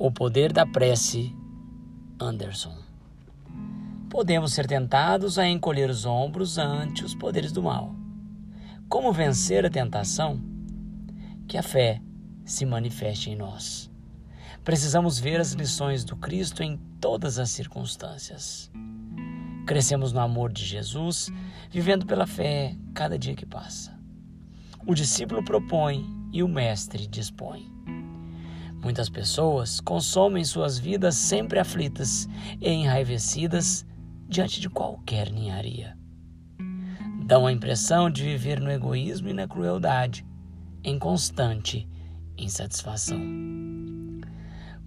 O poder da prece, Anderson. Podemos ser tentados a encolher os ombros ante os poderes do mal. Como vencer a tentação? Que a fé se manifeste em nós. Precisamos ver as lições do Cristo em todas as circunstâncias. Crescemos no amor de Jesus, vivendo pela fé cada dia que passa. O discípulo propõe e o mestre dispõe. Muitas pessoas consomem suas vidas sempre aflitas e enraivecidas diante de qualquer ninharia. Dão a impressão de viver no egoísmo e na crueldade, em constante insatisfação.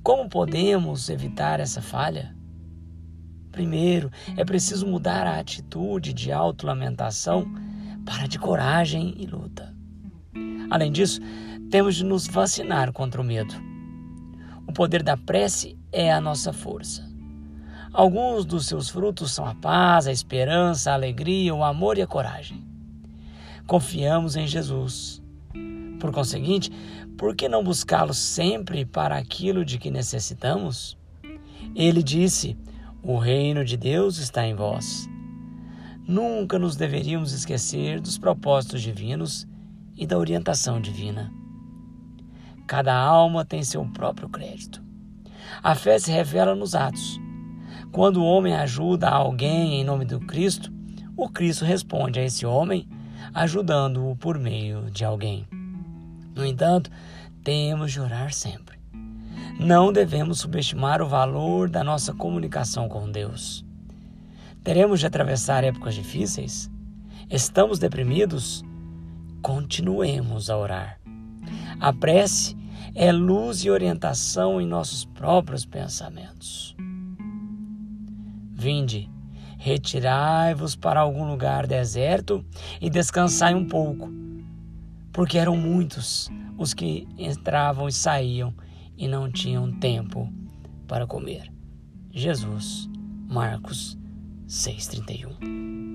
Como podemos evitar essa falha? Primeiro, é preciso mudar a atitude de autolamentação para de coragem e luta. Além disso, temos de nos vacinar contra o medo. O poder da prece é a nossa força. Alguns dos seus frutos são a paz, a esperança, a alegria, o amor e a coragem. Confiamos em Jesus. Por conseguinte, por que não buscá-lo sempre para aquilo de que necessitamos? Ele disse: O reino de Deus está em vós. Nunca nos deveríamos esquecer dos propósitos divinos e da orientação divina. Cada alma tem seu próprio crédito. A fé se revela nos atos quando o homem ajuda alguém em nome do Cristo, o Cristo responde a esse homem ajudando-o por meio de alguém. No entanto, temos de orar sempre. Não devemos subestimar o valor da nossa comunicação com Deus. Teremos de atravessar épocas difíceis? Estamos deprimidos? Continuemos a orar. A prece é luz e orientação em nossos próprios pensamentos. Vinde, retirai-vos para algum lugar deserto e descansai um pouco, porque eram muitos os que entravam e saíam e não tinham tempo para comer. Jesus, Marcos 6,31